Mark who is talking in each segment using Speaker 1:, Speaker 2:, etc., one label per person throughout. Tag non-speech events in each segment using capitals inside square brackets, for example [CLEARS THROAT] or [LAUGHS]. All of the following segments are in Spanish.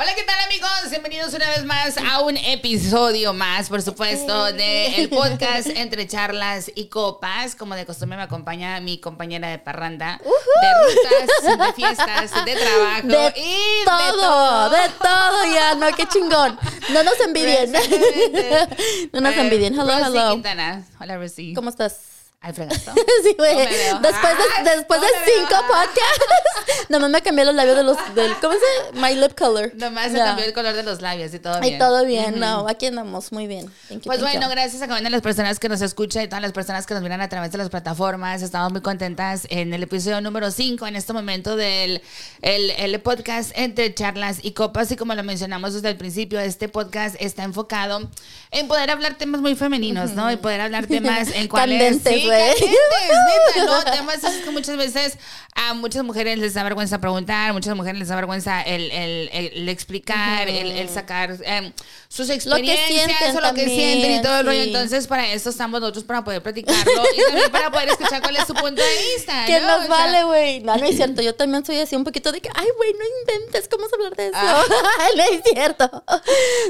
Speaker 1: Hola, ¿qué tal amigos? Bienvenidos una vez más a un episodio más, por supuesto, del podcast Entre Charlas y Copas. Como de costumbre me acompaña mi compañera de parranda, de rutas, de fiestas, de trabajo
Speaker 2: De
Speaker 1: y
Speaker 2: todo,
Speaker 1: de todo.
Speaker 2: de todo, ya, no, qué chingón. No nos envidien. [LAUGHS] no nos envidien. Hello,
Speaker 1: Rosy
Speaker 2: hello.
Speaker 1: Quintana. Hola, Rosy.
Speaker 2: ¿Cómo estás?
Speaker 1: Al fregazo. [LAUGHS]
Speaker 2: Sí, güey.
Speaker 1: No.
Speaker 2: Después de, después
Speaker 1: no
Speaker 2: de
Speaker 1: veo.
Speaker 2: cinco podcasts, [LAUGHS] nomás me cambié los labios de los, del, ¿cómo se dice? My lip color.
Speaker 1: Nomás se
Speaker 2: Ya.
Speaker 1: cambió el color de los labios y todo bien.
Speaker 2: todo bien, no, aquí andamos muy bien. Thank you,
Speaker 1: Pues
Speaker 2: thank
Speaker 1: bueno,
Speaker 2: you.
Speaker 1: gracias a cada una de las personas que nos escucha y todas las personas que nos miran a través de las plataformas. Estamos muy contentas en el episodio número 5 en este momento del el, el podcast entre charlas y copas. Y como lo mencionamos desde el principio, este podcast está enfocado en poder hablar temas muy femeninos, ¿no? Y poder hablar temas [LAUGHS] en cuales...
Speaker 2: Candentes,
Speaker 1: Sí, [LAUGHS] neta, ¿no? Temas es que muchas veces a muchas mujeres les da vergüenza preguntar, muchas mujeres les da vergüenza el, el- el- el explicar, el, el sacar em, sus experiencias
Speaker 2: sienten
Speaker 1: o lo que
Speaker 2: también,
Speaker 1: sienten y todo el rollo.
Speaker 2: sí.
Speaker 1: Entonces, para eso estamos nosotros, para poder platicarlo y también para poder escuchar cuál es su punto de vista.
Speaker 2: ¿Qué
Speaker 1: ¿no?
Speaker 2: nos
Speaker 1: O
Speaker 2: vale, güey? No, no es cierto. Yo también soy así un poquito de que, ay, güey, no inventes, ¿cómo vas a hablar de eso?
Speaker 1: Ah. [LAUGHS]
Speaker 2: no es cierto.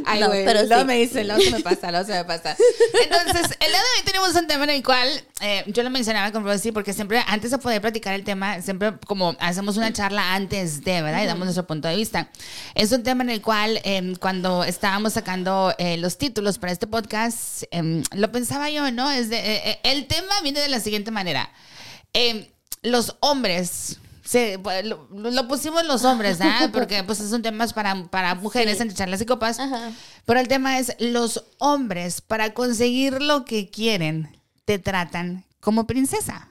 Speaker 1: Ay,
Speaker 2: no,
Speaker 1: güey,
Speaker 2: pero
Speaker 1: luego
Speaker 2: sí.
Speaker 1: me dice, luego se me pasa, luego se me pasa. Entonces, el día de hoy tenemos un tema en el cual eh, yo lo mencionaba con Rosy porque siempre, antes de poder platicar el tema, siempre como hacemos una charla antes de, ¿verdad? Y damos nuestro punto de vista. Es un tema en el cual, eh, cuando estábamos sacando eh, los títulos para este podcast, eh, lo pensaba yo, ¿no? Es de, eh, eh, el tema viene de la siguiente manera. Eh, los hombres se, pues, lo, lo pusimos los hombres, ¿ah? [LAUGHS] Porque pues es un tema para, para mujeres
Speaker 2: Sí.
Speaker 1: entre charlas y copas.
Speaker 2: Ajá.
Speaker 1: Pero el tema es los hombres para conseguir lo que quieren te tratan como princesa.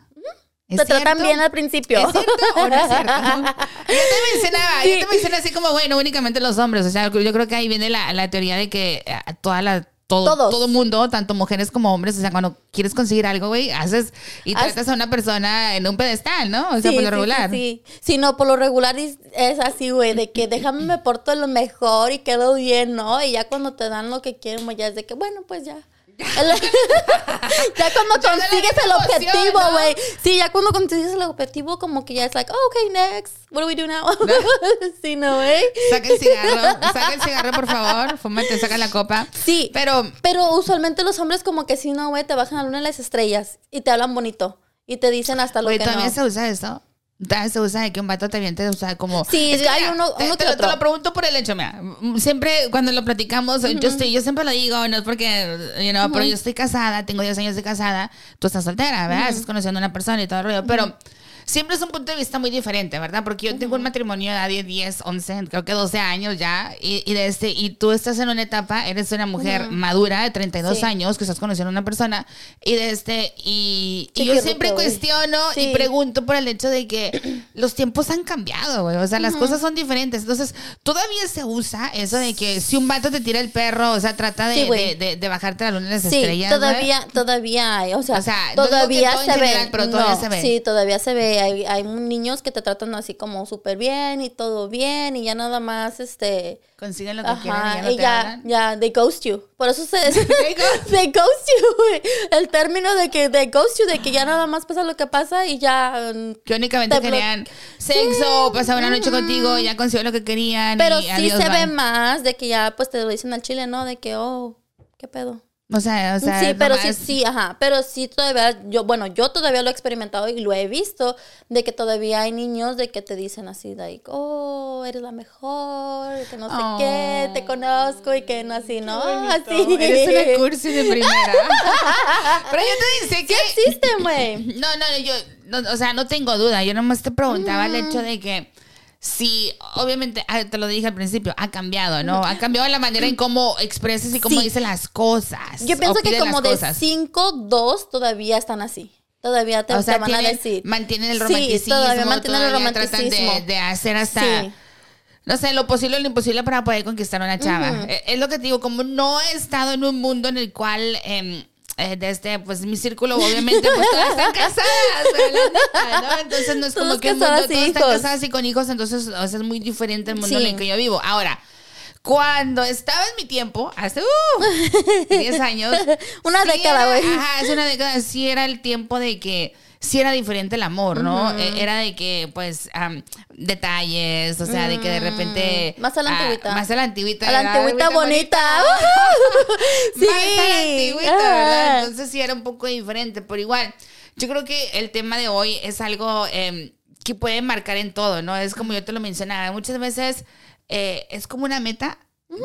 Speaker 1: ¿Es
Speaker 2: Te tratan bien al principio.
Speaker 1: ¿Es cierto o no es cierto? [LAUGHS] Yo te mencionaba, yo
Speaker 2: Sí.
Speaker 1: te mencioné así como, bueno, únicamente los hombres. O sea, yo creo que ahí viene la, la teoría de que eh, toda la, todo,
Speaker 2: Todos.
Speaker 1: todo mundo, tanto mujeres como hombres, o sea, cuando quieres conseguir algo, güey, haces y tratas a una persona en un pedestal, ¿no? O sea,
Speaker 2: Sí,
Speaker 1: por lo
Speaker 2: sí,
Speaker 1: regular.
Speaker 2: Sí, sí. Sí, no, por lo regular es es así, güey, de que déjame me porto lo mejor y quedo bien, ¿no? Y ya cuando te dan lo que quieren, ya es de que, bueno, pues ya. Ya cuando consigues el objetivo,
Speaker 1: ¿no?
Speaker 2: güey. Sí, ya cuando consigues el objetivo, como que ya es like, oh, okay, next. What do we do now? [LAUGHS] sí, no, güey.
Speaker 1: Saca el cigarro, saca el cigarro, por favor, fúmate, saca la copa.
Speaker 2: Sí.
Speaker 1: Pero
Speaker 2: Pero usualmente los hombres como que sí, no, güey, te bajan a la luna de las estrellas y te hablan bonito. Y te dicen hasta lo
Speaker 1: Güey,
Speaker 2: que no.
Speaker 1: se usa eso. Se usa de que un vato te aviente, o sea, como...
Speaker 2: Sí,
Speaker 1: Es que
Speaker 2: hay
Speaker 1: mira,
Speaker 2: uno-
Speaker 1: te,
Speaker 2: uno
Speaker 1: te
Speaker 2: que
Speaker 1: lo, te
Speaker 2: otro.
Speaker 1: lo pregunto por el hecho, mira. Siempre cuando lo platicamos, yo estoy, yo siempre lo digo, no es porque, you know, pero yo estoy casada, tengo 10 años de casada, tú estás soltera, ¿verdad? Estás conociendo a una persona y todo el rollo, pero... Siempre es un punto de vista muy diferente, ¿verdad? Porque yo tengo un matrimonio de 10, 11, creo que 12 años ya, y, y de este, y tú estás en una etapa, eres una mujer madura de 32
Speaker 2: Sí.
Speaker 1: años que estás conociendo a una persona, y de este, y, y yo siempre
Speaker 2: rico,
Speaker 1: cuestiono y pregunto por el hecho de que [CLEARS THROAT] los tiempos han cambiado, güey. O sea, las cosas son diferentes. Entonces, todavía se usa eso de que si un vato te tira el perro, o sea, trata de, de, de- de bajarte la luna de las estrellas.
Speaker 2: todavía, todavía hay, o sea,
Speaker 1: O
Speaker 2: todavía se
Speaker 1: general,
Speaker 2: ve,
Speaker 1: pero todavía
Speaker 2: no,
Speaker 1: se ve.
Speaker 2: Sí, todavía se ve. Hay, hay niños que te tratan así como súper bien y todo bien y ya nada más, este,
Speaker 1: Consiguen lo que quieren y ya
Speaker 2: ajá,
Speaker 1: no
Speaker 2: y
Speaker 1: te
Speaker 2: ya,
Speaker 1: hablan.
Speaker 2: ya, they ghost you. Por eso se, [LAUGHS]
Speaker 1: ghost.
Speaker 2: they ghost you. El término de que they ghost you, de que ya nada más pasa lo que pasa y ya, mm,
Speaker 1: Que únicamente querían sexo, pasar una noche contigo, ya consiguió lo que querían.
Speaker 2: pero
Speaker 1: y
Speaker 2: sí
Speaker 1: adiós,
Speaker 2: se ve más de que ya, pues te lo dicen al chile, ¿no? De que, oh, qué pedo.
Speaker 1: O sea, o sea,
Speaker 2: sí, pero sí,
Speaker 1: nomás-
Speaker 2: sí, ajá. Pero sí todavía, yo, bueno, yo todavía lo he experimentado y lo he visto, de que todavía hay niños de que te dicen así, like, oh, eres la mejor, que no sé
Speaker 1: Oh.
Speaker 2: qué, te conozco y que no así, ¿no? Así.
Speaker 1: Eres una [LAUGHS] cursi de primera. [LAUGHS] Pero yo te dice que...
Speaker 2: existe, güey. [LAUGHS]
Speaker 1: No, no, yo, no, o sea, no tengo duda. Yo nomás te preguntaba el hecho de que si, obviamente, ah, te lo dije al principio, ha cambiado, ¿no? Ha cambiado la manera en cómo expresas y cómo
Speaker 2: Sí.
Speaker 1: dices las cosas.
Speaker 2: Yo pienso que como de
Speaker 1: cosas.
Speaker 2: 5, 2 todavía están así. Todavía te,
Speaker 1: O sea,
Speaker 2: te van a decir.
Speaker 1: mantienen el
Speaker 2: Sí,
Speaker 1: romanticismo.
Speaker 2: todavía mantienen el
Speaker 1: todavía tratan
Speaker 2: romanticismo.
Speaker 1: de, de hacer hasta...
Speaker 2: Sí.
Speaker 1: No sé, lo posible o lo imposible para poder conquistar a una chava. Eh, Es lo que te digo, como no he estado en un mundo en el cual... em, eh, desde pues mi círculo obviamente pues todas están casadas entonces no es como que un mundo, todas están casadas y con hijos entonces o sea, es muy diferente el mundo en el que yo vivo ahora cuando estaba en mi tiempo, hace uh, 10 años. [LAUGHS]
Speaker 2: Una
Speaker 1: sí
Speaker 2: década, güey.
Speaker 1: Ajá, hace una década. Sí era el tiempo de que sí era diferente el amor, ¿no? E- Era de que, pues, am, detalles, o sea, de que de repente...
Speaker 2: Mm, más a la
Speaker 1: ah,
Speaker 2: antigüita.
Speaker 1: más a la antigüita.
Speaker 2: A la antigüita bonita. sí. [LAUGHS]
Speaker 1: Más a la antigüita, ¿verdad? Entonces sí era un poco diferente, pero igual, yo creo que el tema de hoy es algo em, que puede marcar en todo, ¿no? Es como yo te lo mencionaba, muchas veces eh, es como una meta.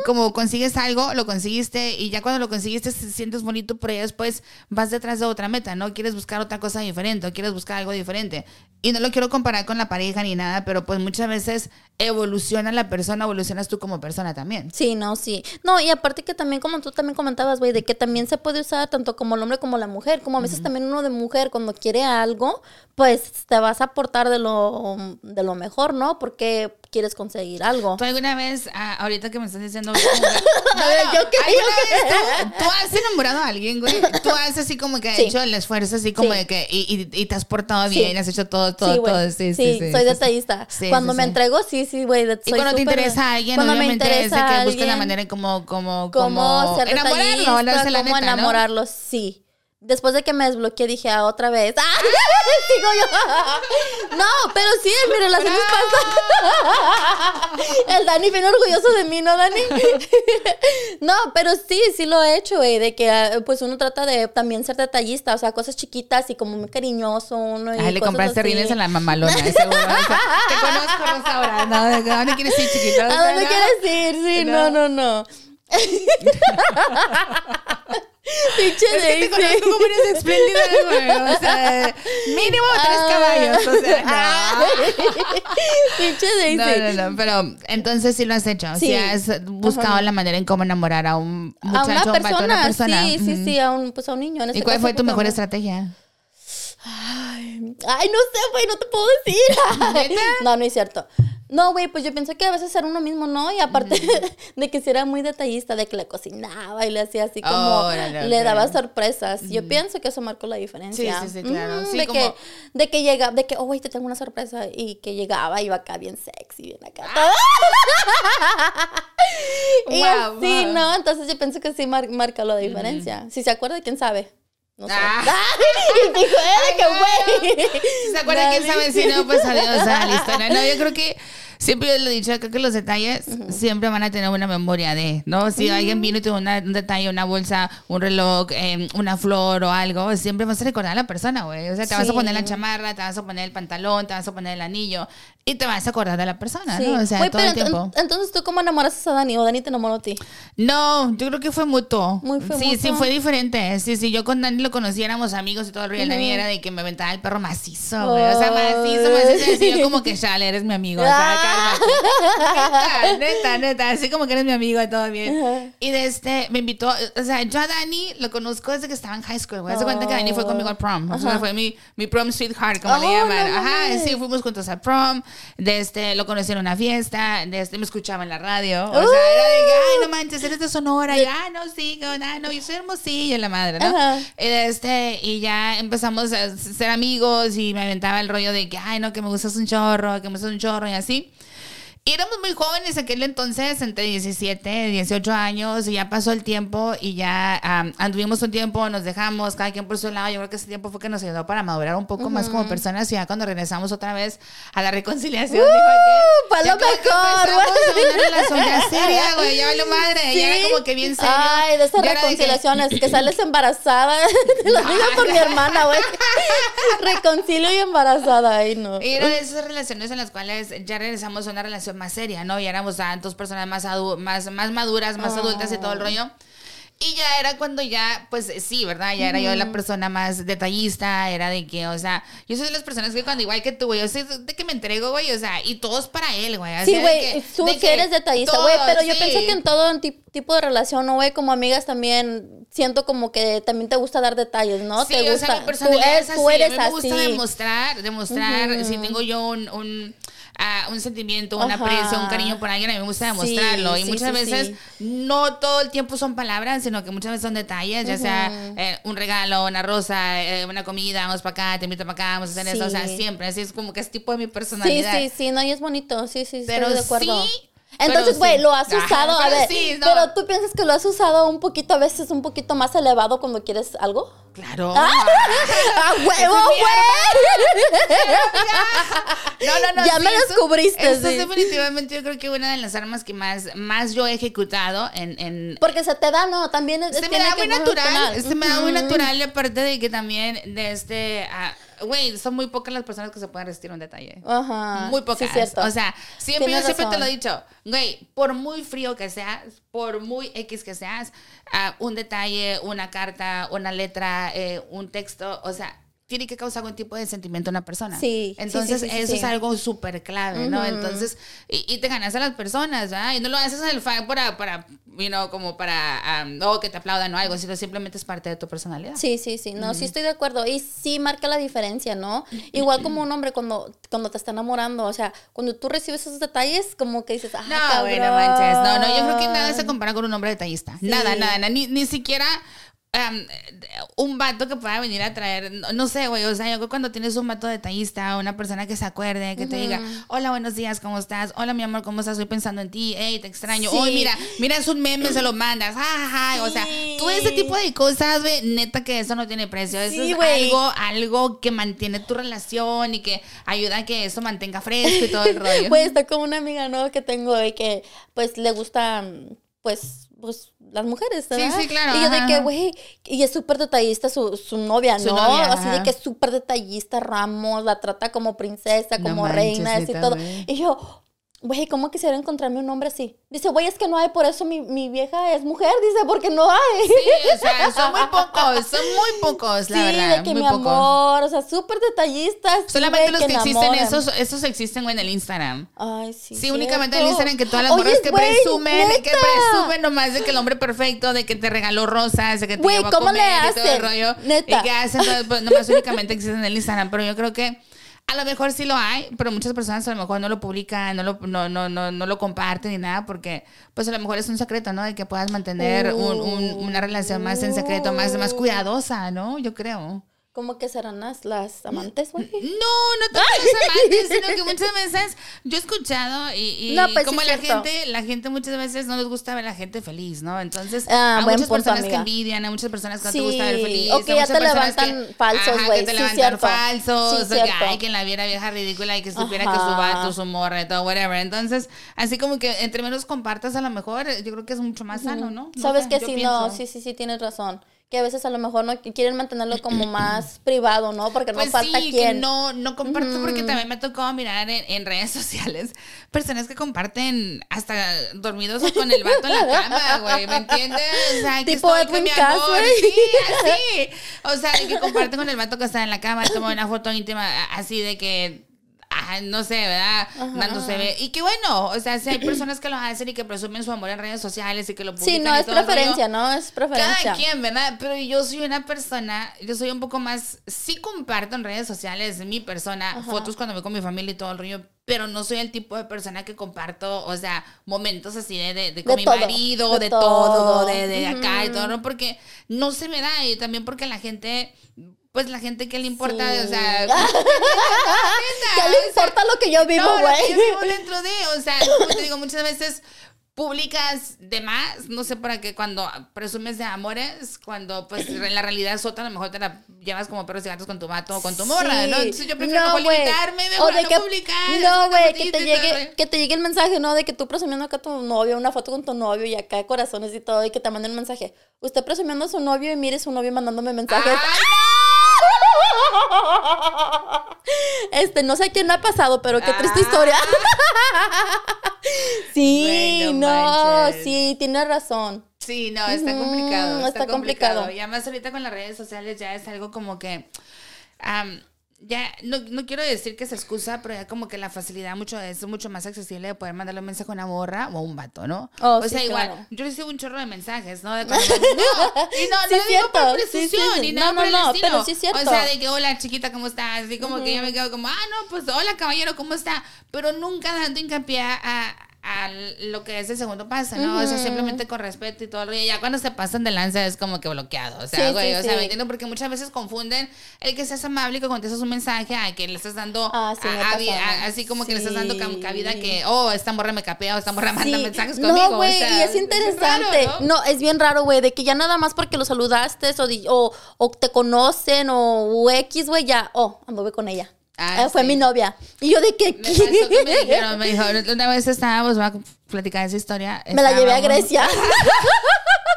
Speaker 1: Como consigues algo, lo conseguiste y ya cuando lo conseguiste te sientes bonito, pero ya después vas detrás de otra meta, ¿no? Quieres buscar otra cosa diferente o quieres buscar algo diferente. Y no lo quiero comparar con la pareja ni nada, pero pues muchas veces evoluciona la persona, evolucionas tú como persona también.
Speaker 2: Sí, no, sí. No, y aparte que también, como tú también comentabas, güey, de que también se puede usar tanto como el hombre como la mujer. Como a veces también uno de mujer, cuando quiere algo, pues te vas a aportar de lo, de lo mejor, ¿no? Porque quieres conseguir algo.
Speaker 1: ¿Tú alguna vez, ah, ahorita que me estás diciendo... como
Speaker 2: A [LAUGHS] ver, yo qué-
Speaker 1: ¿alguna
Speaker 2: yo
Speaker 1: vez tú, tú has enamorado a alguien, güey? Tú has así como que
Speaker 2: Sí.
Speaker 1: hecho el esfuerzo, así como
Speaker 2: Sí.
Speaker 1: de que... Y, y- y te has portado
Speaker 2: Sí.
Speaker 1: bien, has hecho todo, todo, todo. Sí, sí,
Speaker 2: Sí,
Speaker 1: sí.
Speaker 2: soy detallista.
Speaker 1: Sí,
Speaker 2: cuando me entrego, sí, sí, güey.
Speaker 1: Y cuando te interesa a alguien,
Speaker 2: cuando me
Speaker 1: obviamente es de
Speaker 2: interesa
Speaker 1: que busques la manera en como, como,
Speaker 2: cómo
Speaker 1: como
Speaker 2: ser
Speaker 1: enamorarlo, la
Speaker 2: cómo
Speaker 1: neta, ¿no?
Speaker 2: enamorarlos, sí. Después de que me desbloqueé, dije, ah, otra vez. [LAUGHS] ¡Ah! Sigo yo. [LAUGHS] No, pero sí, en mi relación pasada. El Dani bien orgulloso de mí, ¿no, Dani? [LAUGHS] No, pero sí, sí lo he hecho, güey, de que ah, pues uno trata de también ser detallista, o sea, cosas chiquitas y como muy cariñoso uno. Y
Speaker 1: Ay, le
Speaker 2: cosas
Speaker 1: compraste
Speaker 2: así.
Speaker 1: rines a la mamalona, seguro. O sea, te conozco, Rosa, ahora. No, ¿de dónde quieres ir, chiquito? O
Speaker 2: ¿A dónde
Speaker 1: no.
Speaker 2: quieres ir? Sí, no, no, no. Pinche
Speaker 1: Es que te como eres espléndida, güey. O sea, mínimo tres
Speaker 2: Ay.
Speaker 1: caballos. O sea, no. [LAUGHS]
Speaker 2: Pinche Daisy.
Speaker 1: No, no, no, pero entonces sí lo has hecho. Sí,
Speaker 2: Sí.
Speaker 1: has buscado
Speaker 2: Ajá.
Speaker 1: la manera en cómo enamorar a un
Speaker 2: a
Speaker 1: muchacho,
Speaker 2: una
Speaker 1: un vato, a una persona.
Speaker 2: sí, sí, sí, a un, pues a un niño. En
Speaker 1: ¿Y
Speaker 2: este
Speaker 1: cuál
Speaker 2: caso,
Speaker 1: fue tu
Speaker 2: pues,
Speaker 1: mejor estrategia?
Speaker 2: Ay, ay, no sé, güey, no te puedo decir. [LAUGHS] [LAUGHS] no, no es cierto. No, güey, pues yo pienso que a veces ser uno mismo, ¿no? Y aparte [LAUGHS] de que si era muy detallista, de que le cocinaba y le hacía así como,
Speaker 1: Órale,
Speaker 2: le daba sorpresas. Yo pienso que eso marcó la diferencia.
Speaker 1: Sí, sí, sí, claro. Sí,
Speaker 2: de,
Speaker 1: como-
Speaker 2: que, de que llega, de que, oh, güey, te tengo una sorpresa. Y que llegaba, iba acá bien sexy, bien acá. [LAUGHS] y
Speaker 1: Wow,
Speaker 2: así,
Speaker 1: wow.
Speaker 2: ¿no? Entonces yo pienso que sí mar- marca la diferencia. Si se acuerda, quién sabe. No sé.
Speaker 1: Ah. [LAUGHS]
Speaker 2: y dijo, eh, que, güey.
Speaker 1: ¿Se acuerdan quién sabe si no? Pues adiós a la historia. No, yo creo que siempre yo lo he dicho, creo que los detalles siempre van a tener una memoria de, ¿no? Si alguien vino y tuvo una- un detalle, una bolsa, un reloj, eh, una flor o algo, siempre vas a recordar a la persona, güey. O sea, te vas a poner la chamarra, te vas a poner el pantalón, te vas a poner el anillo y te vas a acordar de la persona,
Speaker 2: Sí.
Speaker 1: ¿no? O sea, todo el
Speaker 2: ent-
Speaker 1: tiempo.
Speaker 2: entonces, ¿tú cómo enamoraste a Dani? ¿O Dani te enamoró a ti?
Speaker 1: No, yo creo que fue mutuo.
Speaker 2: Muy fue
Speaker 1: sí, sí, fue diferente. Sí, sí, yo con Dani lo conocí, éramos amigos y todo el rollo. Dani era de que me aventaba el perro macizo, güey. O sea, macizo, macizo. Y así yo como que, chale, eres mi amigo. O sea, [LAUGHS] cálmate. [LAUGHS] Neta, neta, neta. Así como que eres mi amigo, todo bien. Y de este, me invitó, o sea, yo a Dani lo conozco desde que estaba en high school, güey. Hace cuenta que Dani fue conmigo al prom. O sea, fue mi, mi prom sweetheart, como le
Speaker 2: Oh,
Speaker 1: llaman.
Speaker 2: no
Speaker 1: Ajá,
Speaker 2: mames.
Speaker 1: sí, fuimos juntos al prom. De este, lo conocí en una fiesta. De este, me escuchaba en la radio. O sea,
Speaker 2: Uh.
Speaker 1: era de que, ay, no manches, eres de Sonora. Y, ah, no, sí, ah, no, yo soy hermosillo, la madre, ¿no? Y, de este, y ya empezamos a ser amigos y me aventaba el rollo de que, ay, no, que me gustas un chorro, que me gustas un chorro y así. Y éramos muy jóvenes aquel entonces, entre 17, 18 años, y ya pasó el tiempo y ya am, anduvimos un tiempo, nos dejamos, cada quien por su lado. Yo creo que ese tiempo fue que nos ayudó para madurar un poco más como personas. Y ya cuando regresamos otra vez a la reconciliación, dijo que.
Speaker 2: lo mejor,
Speaker 1: una seria, güey, ya valió madre. Ya era
Speaker 2: Sí.
Speaker 1: como que bien serio.
Speaker 2: Ay, de esas
Speaker 1: era que-
Speaker 2: reconciliaciones, que... [CLEARS THROAT] sales embarazada. [LAUGHS] Te lo digo por mi hermana, güey. [LAUGHS] Reconcilio y embarazada, ay, no.
Speaker 1: Y era de esas relaciones en las cuales ya regresamos a una relación más seria, ¿no? Ya éramos ah, dos personas más, más, más maduras, más adultas y todo el rollo. Y ya era cuando ya, pues sí, ¿verdad? Ya era yo la persona más detallista, era de que, o sea, yo soy de las personas que cuando igual que tú, güey, yo soy de que me entrego, güey, o sea, y todo es para él, güey. o
Speaker 2: Sí, güey, tú
Speaker 1: de
Speaker 2: sí
Speaker 1: que
Speaker 2: eres detallista, güey, pero yo
Speaker 1: sí.
Speaker 2: pienso que en todo ti- tipo de relación, ¿no, güey? Como amigas también siento como que también te gusta dar detalles, ¿no?
Speaker 1: Sí,
Speaker 2: te
Speaker 1: o
Speaker 2: gusta.
Speaker 1: sea, mi
Speaker 2: tú,
Speaker 1: personalidad
Speaker 2: eres,
Speaker 1: es así.
Speaker 2: tú eres
Speaker 1: a mí me gusta
Speaker 2: así.
Speaker 1: demostrar, demostrar si tengo yo un, un, ah, un sentimiento, un aprecio, un cariño por alguien, a mí me gusta demostrarlo. y
Speaker 2: sí,
Speaker 1: muchas
Speaker 2: sí,
Speaker 1: veces
Speaker 2: sí.
Speaker 1: no todo el tiempo son palabras, sino que muchas veces son detalles, ya sea eh, un regalo, una rosa, eh, una comida, vamos para acá, te invito para acá, vamos a hacer eso. O sea,
Speaker 2: Sí.
Speaker 1: siempre, así es como que es tipo de mi
Speaker 2: Sí,
Speaker 1: personalidad.
Speaker 2: sí, sí, no, y es bonito, sí, sí,
Speaker 1: Pero
Speaker 2: estoy de acuerdo.
Speaker 1: sí,
Speaker 2: Entonces, güey,
Speaker 1: sí.
Speaker 2: lo has
Speaker 1: Ajá,
Speaker 2: usado, a
Speaker 1: pero
Speaker 2: ver,
Speaker 1: sí, no.
Speaker 2: pero tú piensas que lo has usado un poquito, a veces un poquito más elevado cuando quieres algo.
Speaker 1: Claro.
Speaker 2: ¡A huevo,
Speaker 1: Ese es mi
Speaker 2: güey! [LAUGHS]
Speaker 1: No, no, no.
Speaker 2: Ya
Speaker 1: sí,
Speaker 2: me
Speaker 1: eso-
Speaker 2: descubriste,
Speaker 1: Eso
Speaker 2: sí.
Speaker 1: es definitivamente yo creo que una de las armas que más, más yo he ejecutado en, en,
Speaker 2: Porque se te da, no, también es,
Speaker 1: se me da muy natural, se me da muy natural aparte de que también de este, ah, güey, son muy pocas las personas que se pueden resistir a un detalle.
Speaker 2: Ajá.
Speaker 1: Muy pocas.
Speaker 2: Sí, cierto.
Speaker 1: o sea, siempre yo siempre te lo he dicho, güey, por muy frío que seas, por muy X que seas, ah, un detalle, una carta, una letra, eh, un texto, o sea, tiene que causar algún tipo de sentimiento a una persona.
Speaker 2: Sí, sí,
Speaker 1: Entonces,
Speaker 2: sí, sí, sí,
Speaker 1: eso es algo súper clave, ¿no?
Speaker 2: Ujú.
Speaker 1: Entonces, y, y te ganas a las personas, ¿verdad? Y no lo haces en el fan para, para, you know, como para, um, o que te aplaudan o algo, sino simplemente es parte de tu personalidad.
Speaker 2: Sí, sí, sí, no, sí estoy de acuerdo y sí marca la diferencia, ¿no? [CLEARS THROAT] Igual como un hombre cuando, cuando te está enamorando, o sea, cuando tú recibes esos detalles, como que dices, ah,
Speaker 1: No,
Speaker 2: cabrón.
Speaker 1: manches. No, no, yo creo que nada se compara con un hombre detallista. Nada, nada, nada. Ni, ni siquiera um, un vato que pueda venir a traer, no, no sé, güey, o sea, yo creo que cuando tienes un vato detallista, una persona que se acuerde, que te diga, hola, buenos días, ¿cómo estás? Hola, mi amor, ¿cómo estás? Estoy pensando en ti, hey, te extraño.
Speaker 2: Sí.
Speaker 1: Hoy, mira, mira, es un meme, se lo mandas. O sea, todo ese tipo de cosas, güey, neta que eso no tiene precio. Eso
Speaker 2: Sí,
Speaker 1: es algo, algo que mantiene tu relación y que ayuda a que eso mantenga fresco y todo el [LAUGHS] rollo.
Speaker 2: Pues está como una amiga, ¿no? Que tengo y que pues le gustan, pues, pues las mujeres,
Speaker 1: Sí,
Speaker 2: ¿verdad?
Speaker 1: sí, claro,
Speaker 2: Y yo de que, güey, y es súper detallista su, su novia,
Speaker 1: Su
Speaker 2: ¿no?
Speaker 1: novia,
Speaker 2: así de que es súper detallista, Ramos, la trata como princesa,
Speaker 1: No
Speaker 2: como
Speaker 1: manches,
Speaker 2: reina, así todo. Y yo, güey, ¿cómo quisiera encontrarme un hombre así? Dice, güey, es que no hay, por eso mi, mi vieja es mujer, dice, porque no hay.
Speaker 1: Sí, o sea, son muy pocos, son muy pocos, la
Speaker 2: sí,
Speaker 1: verdad,
Speaker 2: de que
Speaker 1: muy
Speaker 2: mi
Speaker 1: pocos.
Speaker 2: amor, o sea, súper detallistas.
Speaker 1: Solamente los que, existen, esos, esos existen güey, en el Instagram.
Speaker 2: Ay, sí.
Speaker 1: Sí, únicamente en el. Instagram que todas las morras que presumen, que presumen nomás de que el hombre perfecto, de que te regaló rosas, de que te
Speaker 2: Güey,
Speaker 1: llevó a
Speaker 2: ¿cómo le
Speaker 1: comer y todo el rollo.
Speaker 2: Neta.
Speaker 1: Y que hacen, pues, nomás únicamente existen en el Instagram, pero yo creo que a lo mejor sí lo hay, pero muchas personas a lo mejor no lo publican, no lo, no, no, no, no lo comparten ni nada, porque pues a lo mejor es un secreto, ¿no? De que puedas mantener un- un- una relación más en secreto, más, más cuidadosa, ¿no? Yo creo.
Speaker 2: ¿Cómo que serán las, las amantes, güey?
Speaker 1: No, no tanto los amantes, sino que muchas veces yo he escuchado y, y
Speaker 2: No, pues sí
Speaker 1: como
Speaker 2: es
Speaker 1: la
Speaker 2: cierto.
Speaker 1: gente, la gente muchas veces no les gusta ver a la gente feliz, ¿no? Entonces,
Speaker 2: Ah,
Speaker 1: hay muchas
Speaker 2: punto,
Speaker 1: personas que envidian, hay muchas personas que no
Speaker 2: Sí,
Speaker 1: te gusta ver feliz.
Speaker 2: o que ya te levantan falsos,
Speaker 1: ajá,
Speaker 2: güey,
Speaker 1: que te
Speaker 2: sí,
Speaker 1: levantan
Speaker 2: cierto.
Speaker 1: falsos,
Speaker 2: Sí,
Speaker 1: o que, ay, que la viera vieja ridícula y que supiera que su vato, su morra y todo, whatever. Entonces, así como que entre menos compartas a lo mejor, yo creo que es mucho más sano, ¿no? No
Speaker 2: Sabes
Speaker 1: sé,
Speaker 2: que sí,
Speaker 1: pienso.
Speaker 2: no, sí, sí, sí, tienes razón. Que a veces a lo mejor no quieren mantenerlo como más [CLEARS THROAT] privado, ¿no? Porque
Speaker 1: Pues
Speaker 2: no falta
Speaker 1: sí, que
Speaker 2: quien.
Speaker 1: no, no comparto porque también me tocó mirar en, en redes sociales personas que comparten hasta dormidos con el vato en la cama, güey, ¿me entiendes? O sea, que
Speaker 2: Tipo
Speaker 1: estoy con
Speaker 2: Edwin
Speaker 1: mi
Speaker 2: Cass,
Speaker 1: amor,
Speaker 2: güey.
Speaker 1: sí, así. O sea, que comparten con el vato que está en la cama, toman una foto íntima así de que ah, no sé, ¿verdad? Dándose ve. Y que bueno, o sea, si hay personas que lo hacen y que presumen su amor en redes sociales y que lo publican
Speaker 2: Sí, no,
Speaker 1: y
Speaker 2: es
Speaker 1: todo el rollo,
Speaker 2: preferencia, ¿no? Es preferencia.
Speaker 1: cada quien, ¿verdad? Pero yo soy una persona, yo soy un poco más, sí comparto en redes sociales mi persona, fotos cuando voy con mi familia y todo el rollo, pero no soy el tipo de persona que comparto, o sea, momentos así de, de, de con
Speaker 2: De
Speaker 1: mi
Speaker 2: todo,
Speaker 1: marido,
Speaker 2: de todo,
Speaker 1: de, de acá y todo, ¿no? Porque no se me da y también porque la gente... Pues la gente que le importa,
Speaker 2: Sí.
Speaker 1: o sea, [LAUGHS]
Speaker 2: ¿Qué le [LAUGHS] importa lo que yo vivo,
Speaker 1: no, lo
Speaker 2: güey?
Speaker 1: que yo vivo dentro de, o sea, [LAUGHS] como te digo, muchas veces publicas de más, no sé para qué, cuando presumes de amores, cuando pues en [CLEARS THROAT] la realidad sota a lo mejor te la llevas como perros y gatos con tu vato o con tu morra, ¿no?
Speaker 2: Sí.
Speaker 1: Entonces yo prefiero
Speaker 2: No, güey.
Speaker 1: limitarme,
Speaker 2: O de
Speaker 1: no
Speaker 2: que-
Speaker 1: publicar.
Speaker 2: No, güey, que te llegue, que te llegue el mensaje, ¿no? De que tú presumiendo acá a tu novio, una foto con tu novio y acá corazones y todo, y que te manden un mensaje. Usted presumiendo a su novio y mire su novio mandándome mensajes.
Speaker 1: ¡Ay,
Speaker 2: Este, no sé quién ha pasado, pero qué triste
Speaker 1: Ah.
Speaker 2: historia. [LAUGHS] sí,
Speaker 1: Bueno,
Speaker 2: no,
Speaker 1: manches.
Speaker 2: sí, tienes razón.
Speaker 1: Sí, no, está complicado. Está,
Speaker 2: está
Speaker 1: complicado.
Speaker 2: complicado.
Speaker 1: Y además ahorita con las redes sociales ya es algo como que... ya, no, no quiero decir que se excusa, pero ya como que la facilidad mucho es mucho más accesible de poder mandarle un mensaje a una morra o a un vato, ¿no?
Speaker 2: Oh,
Speaker 1: o
Speaker 2: sí,
Speaker 1: sea, igual,
Speaker 2: claro.
Speaker 1: yo recibo un chorro de mensajes, ¿no? De [LAUGHS] cuando- no, y no,
Speaker 2: Sí,
Speaker 1: no digo por.
Speaker 2: Sí,
Speaker 1: ni
Speaker 2: No,
Speaker 1: nada
Speaker 2: no,
Speaker 1: por el
Speaker 2: no,
Speaker 1: estilo.
Speaker 2: pero sí es cierto.
Speaker 1: O sea, de que, hola, chiquita, ¿cómo estás? Así como que yo me quedo como, ah, no, pues, hola, caballero, ¿cómo está? Pero nunca dando hincapié a, a lo que es el segundo paso, ¿no? O sea, simplemente con respeto y todo rollo. Ya cuando se pasan de lanza es como que bloqueado. O sea,
Speaker 2: Sí,
Speaker 1: güey,
Speaker 2: sí,
Speaker 1: o sea,
Speaker 2: sí.
Speaker 1: ¿me entiendes? Porque muchas veces confunden el que seas amable y que contestas un mensaje a que le estás dando
Speaker 2: Ah,
Speaker 1: a- a- a- así como que le estás dando cabida que, oh, esta morra me capea o esta morra manda mensajes conmigo.
Speaker 2: No, güey,
Speaker 1: o sea,
Speaker 2: y es interesante.
Speaker 1: raro,
Speaker 2: ¿no? es bien raro, güey, de que ya nada más porque lo saludaste o, o, o te conocen o, o X, güey, ya, oh, anduve con ella.
Speaker 1: Ah,
Speaker 2: Eh, fue
Speaker 1: sí.
Speaker 2: mi novia. Y yo de que...
Speaker 1: Me pasó que me dijeron, me dijo, [LAUGHS] una vez estábamos, voy a platicar esa historia.
Speaker 2: Me la llevé a Grecia. [LAUGHS] [LAUGHS]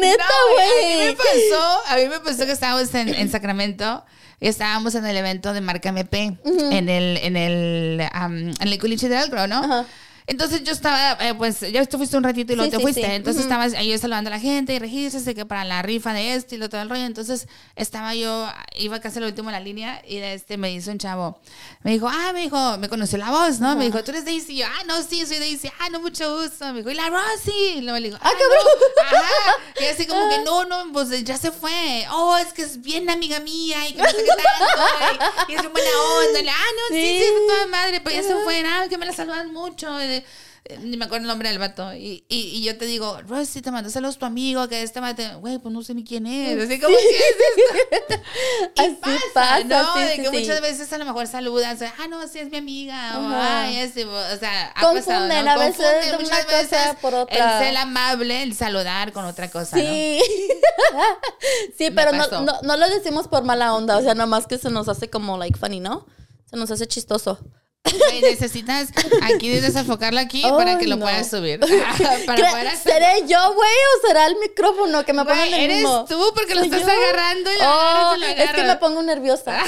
Speaker 2: Neta,
Speaker 1: No, güey, A mí me pasó, a mí me pasó que estábamos en, en Sacramento. y Estábamos en el evento de Marca MP en el en el am, en el culiche de Elgro, ¿no?
Speaker 2: Ajá.
Speaker 1: Entonces yo estaba, eh, pues ya tú fuiste un ratito y luego
Speaker 2: Sí,
Speaker 1: te
Speaker 2: sí,
Speaker 1: fuiste.
Speaker 2: sí.
Speaker 1: Entonces
Speaker 2: Ujú.
Speaker 1: estabas ahí saludando a la gente y regístrese que para la rifa de esto y lo todo el rollo. Entonces estaba yo, iba casi al último en la línea y de este me dice un chavo, me dijo, ah, me dijo, me conoció la voz, ¿no? Me dijo, tú eres Daisy. Y yo, ah, no, sí, soy Daisy. Ah, no, mucho gusto. Me dijo, y la Rosy. Y luego le digo, ah, no. Ajá. Y así como que, no, no, pues ya se fue. Oh, es que es bien amiga mía y que no sé qué tanto. Y, y es buena onda. Y ah, no, sí, sí, toda madre. Pues ya se fue. Ah, que me la saludan mucho. Y, eh, Ni me acuerdo el nombre del vato. Y, y, y yo te digo, Rosy, te mandó saludos tu amigo, que este vato, güey, pues no sé ni quién es. Así como que es esto. [LAUGHS] Y
Speaker 2: Así
Speaker 1: pasa,
Speaker 2: pasa,
Speaker 1: ¿no?
Speaker 2: sí,
Speaker 1: de
Speaker 2: sí,
Speaker 1: que
Speaker 2: sí.
Speaker 1: muchas veces a lo mejor saludas, ah, no, sí es mi amiga, o
Speaker 2: Ajá.
Speaker 1: ay, ese, o sea, ha
Speaker 2: Confunden
Speaker 1: pasado, ¿no?
Speaker 2: a veces
Speaker 1: Confunden
Speaker 2: de
Speaker 1: muchas
Speaker 2: una cosa por otra.
Speaker 1: El ser amable, el saludar con otra cosa, ¿no?
Speaker 2: Sí. [LAUGHS] sí,
Speaker 1: Me
Speaker 2: pero no, no, no lo decimos por mala onda, o sea, nada más que se nos hace como like funny, ¿no? Se nos hace chistoso.
Speaker 1: Necesitas aquí [LAUGHS] desenfocarlo aquí para que lo
Speaker 2: no.
Speaker 1: puedas subir. [LAUGHS] [LAUGHS] para
Speaker 2: ¿Cre-
Speaker 1: poder hacer.
Speaker 2: ¿Seré yo, güey, o será el micrófono que me
Speaker 1: Güey,
Speaker 2: el
Speaker 1: eres
Speaker 2: mismo?
Speaker 1: tú porque lo
Speaker 2: ¿Soy
Speaker 1: estás
Speaker 2: yo?
Speaker 1: agarrando y lo
Speaker 2: Oh,
Speaker 1: agarras y lo
Speaker 2: es que
Speaker 1: agarras.
Speaker 2: me pongo nerviosa.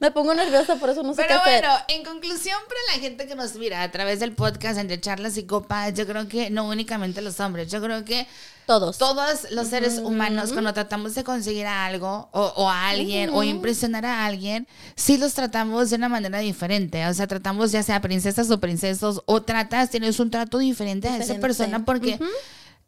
Speaker 2: Me pongo nerviosa, por eso no sé
Speaker 1: Pero
Speaker 2: qué hacer.
Speaker 1: bueno, en conclusión, para la gente que nos mira a través del podcast entre charlas y copas, yo creo que no únicamente los hombres, yo creo que
Speaker 2: Todos.
Speaker 1: todos los seres humanos, cuando tratamos de conseguir algo o, o a alguien o impresionar a alguien, sí los tratamos de una manera diferente. O sea, tratamos ya sea princesas o princesos o tratas, tienes un trato diferente, a esa persona porque...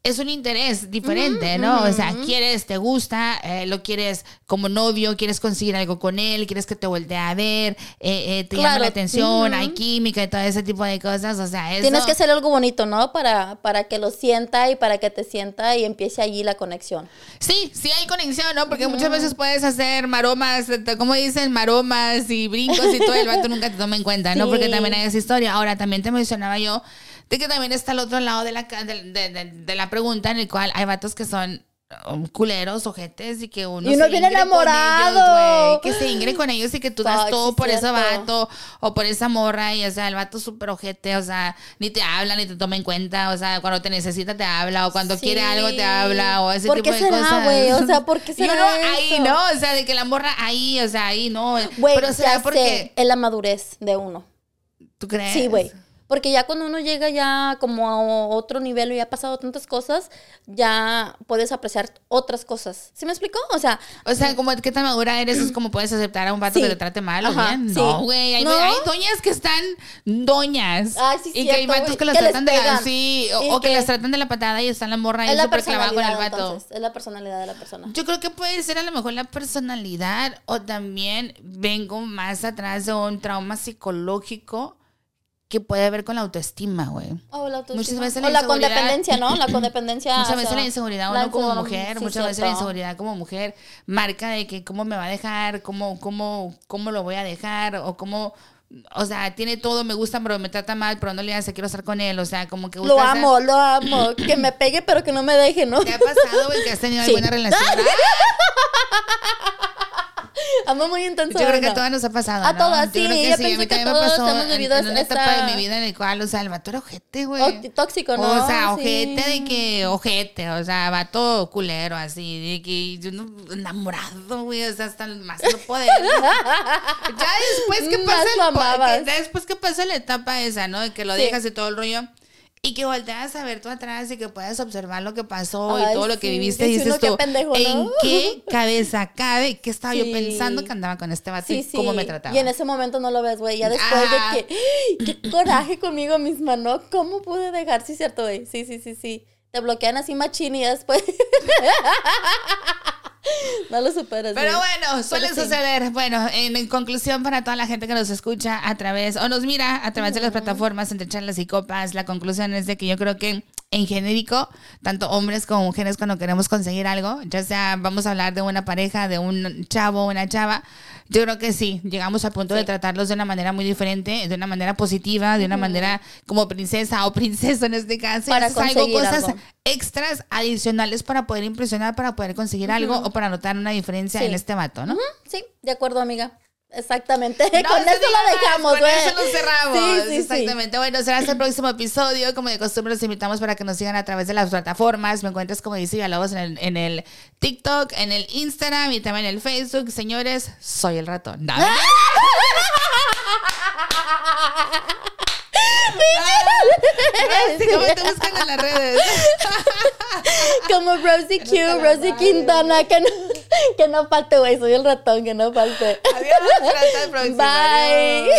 Speaker 1: Es un interés diferente, ¿no? O sea, quieres, te gusta, eh, lo quieres como novio, quieres conseguir algo con él, quieres que te voltee a ver, eh, eh, te llama
Speaker 2: Claro.
Speaker 1: la atención, hay química y todo ese tipo de cosas. O sea, eso...
Speaker 2: Tienes que hacer algo bonito, ¿no? Para, para que lo sienta y para que te sienta y empiece allí la conexión.
Speaker 1: Sí, sí hay conexión, ¿no? Porque muchas veces puedes hacer maromas, eh, como dicen, maromas y brincos y todo, el vato nunca te toma en cuenta, ¿no?
Speaker 2: Sí.
Speaker 1: Porque también hay esa historia. Ahora, también te mencionaba yo de que también está al otro lado de la, de, de- de- de la pregunta en el cual hay vatos que son um, culeros, ojetes y que uno
Speaker 2: Y uno
Speaker 1: se con
Speaker 2: enamorado.
Speaker 1: ellos, güey, que se ingre con ellos y que tú das
Speaker 2: Fuck,
Speaker 1: todo por ese vato o por esa morra y o sea el vato súper ojete o sea ni te habla ni te toma en cuenta o sea cuando te necesita te habla o cuando
Speaker 2: Sí.
Speaker 1: quiere algo te habla o ese
Speaker 2: ¿Por
Speaker 1: tipo
Speaker 2: qué
Speaker 1: de
Speaker 2: será,
Speaker 1: cosas
Speaker 2: güey? O sea, ¿por qué [LAUGHS]
Speaker 1: y
Speaker 2: será
Speaker 1: uno ahí no o sea de que la morra ahí o sea ahí no pero será
Speaker 2: ya
Speaker 1: porque
Speaker 2: es la madurez de uno.
Speaker 1: tú crees
Speaker 2: Sí, güey. Porque ya cuando uno llega ya como a otro nivel y ha pasado tantas cosas, ya puedes apreciar otras cosas. ¿Sí me explicó? O sea,
Speaker 1: O sea, como qué tan madura eres, es como puedes aceptar a un vato
Speaker 2: Sí.
Speaker 1: que te trate mal o bien.
Speaker 2: sí.
Speaker 1: No, güey. Hay,
Speaker 2: ¿No?
Speaker 1: hay doñas que están doñas.
Speaker 2: Ay, sí,
Speaker 1: y que hay vatos que las
Speaker 2: que
Speaker 1: tratan de la. Sí, o, que,
Speaker 2: que-
Speaker 1: las tratan de la patada y están la morra ahí súper clavada con el vato.
Speaker 2: entonces. Es la personalidad de la persona.
Speaker 1: Yo creo que puede ser a lo mejor la personalidad o también vengo más atrás de un trauma psicológico que puede ver con la autoestima, güey.
Speaker 2: O la, autoestima.
Speaker 1: Muchas veces
Speaker 2: O
Speaker 1: la
Speaker 2: condependencia, ¿no? La condependencia. [CLEARS THROAT]
Speaker 1: Muchas veces la inseguridad uno como mujer,
Speaker 2: sí,
Speaker 1: muchas veces la inseguridad como mujer marca de que cómo me va a dejar, cómo, cómo, cómo lo voy a dejar, o cómo, o sea, tiene todo, me gusta, pero me trata mal, pero no le hace, quiero estar con él, o sea, como que
Speaker 2: Lo
Speaker 1: buscas-
Speaker 2: amo, lo amo. [CLEARS THROAT] que me pegue, pero que no me deje, ¿no?
Speaker 1: ¿Te ha pasado, güey, que has tenido
Speaker 2: Sí.
Speaker 1: alguna relación? [LAUGHS]
Speaker 2: Amo muy intenso.
Speaker 1: Yo creo que a todas nos ha pasado,
Speaker 2: A
Speaker 1: ¿no?
Speaker 2: todas,
Speaker 1: Yo
Speaker 2: sí,
Speaker 1: creo que
Speaker 2: yo
Speaker 1: sí, a mí
Speaker 2: pienso que
Speaker 1: también me
Speaker 2: todos
Speaker 1: pasó
Speaker 2: hemos
Speaker 1: en, una etapa
Speaker 2: esta-
Speaker 1: de mi vida en el cual, o sea, el vato era ojete, güey.
Speaker 2: Tóxico, ¿no?
Speaker 1: O sea,
Speaker 2: Sí.
Speaker 1: ojete de que, ojete, o sea, vato culero, así, de que yo no, enamorado, güey, o sea, hasta el más no poder. [LAUGHS] ya después que pasa el que- después que pasa la etapa esa, ¿no? De que lo
Speaker 2: Sí.
Speaker 1: dejas y todo el rollo. Y que volteas a ver tú atrás y que puedas observar lo que pasó y todo lo que viviste y
Speaker 2: dice
Speaker 1: dices tú,
Speaker 2: pendejo, ¿no?
Speaker 1: ¿en qué [LAUGHS] cabeza cabe? ¿Qué estaba yo pensando que andaba con este vato
Speaker 2: Sí,
Speaker 1: y
Speaker 2: sí.
Speaker 1: cómo me trataba?
Speaker 2: Y en ese momento no lo ves, güey. Ya después
Speaker 1: Ah.
Speaker 2: de que. ¡Qué coraje conmigo misma, ¿no? ¿Cómo pude dejar? Sí, cierto, güey. Sí, sí, sí, sí. Te bloquean así machín y después. [LAUGHS] [LAUGHS] [LAUGHS] No lo superas.
Speaker 1: Pero bueno, suele
Speaker 2: Pero sí.
Speaker 1: suceder. Bueno, en, en conclusión, para toda la gente que nos escucha a través o nos mira a través de las plataformas entre charlas y copas, la conclusión es de que yo creo que en genérico, tanto hombres como mujeres, cuando queremos conseguir algo, ya sea vamos a hablar de una pareja, de un chavo, una chava, yo creo que sí, llegamos al punto de tratarlos de una manera muy diferente, de una manera positiva, de una manera como princesa o princeso en este caso. y
Speaker 2: Para
Speaker 1: algo,
Speaker 2: conseguir
Speaker 1: cosas
Speaker 2: algo.
Speaker 1: extras adicionales para poder impresionar, para poder conseguir algo o para notar una diferencia
Speaker 2: Sí.
Speaker 1: en este vato, ¿no?
Speaker 2: Sí, de acuerdo, amiga. Exactamente.
Speaker 1: No [LAUGHS]
Speaker 2: con eso lo dejamos,
Speaker 1: Con
Speaker 2: güey.
Speaker 1: eso lo cerramos.
Speaker 2: Sí, sí, sí.
Speaker 1: Exactamente. Bueno, será hasta el próximo episodio. Como de costumbre, los invitamos para que nos sigan a través de las plataformas. Me encuentras, como dice Villalobos, en el, en el TikTok, en el Instagram y también en el Facebook. Señores, soy el ratón. [LAUGHS] Rosy, ¿Cómo te buscan en las redes? [LAUGHS]
Speaker 2: Como Rosie Q, Rosie Quintana, que no, que no falte, güey. Soy el ratón, que no falte.
Speaker 1: Adiós. Hasta el próximo.
Speaker 2: Bye.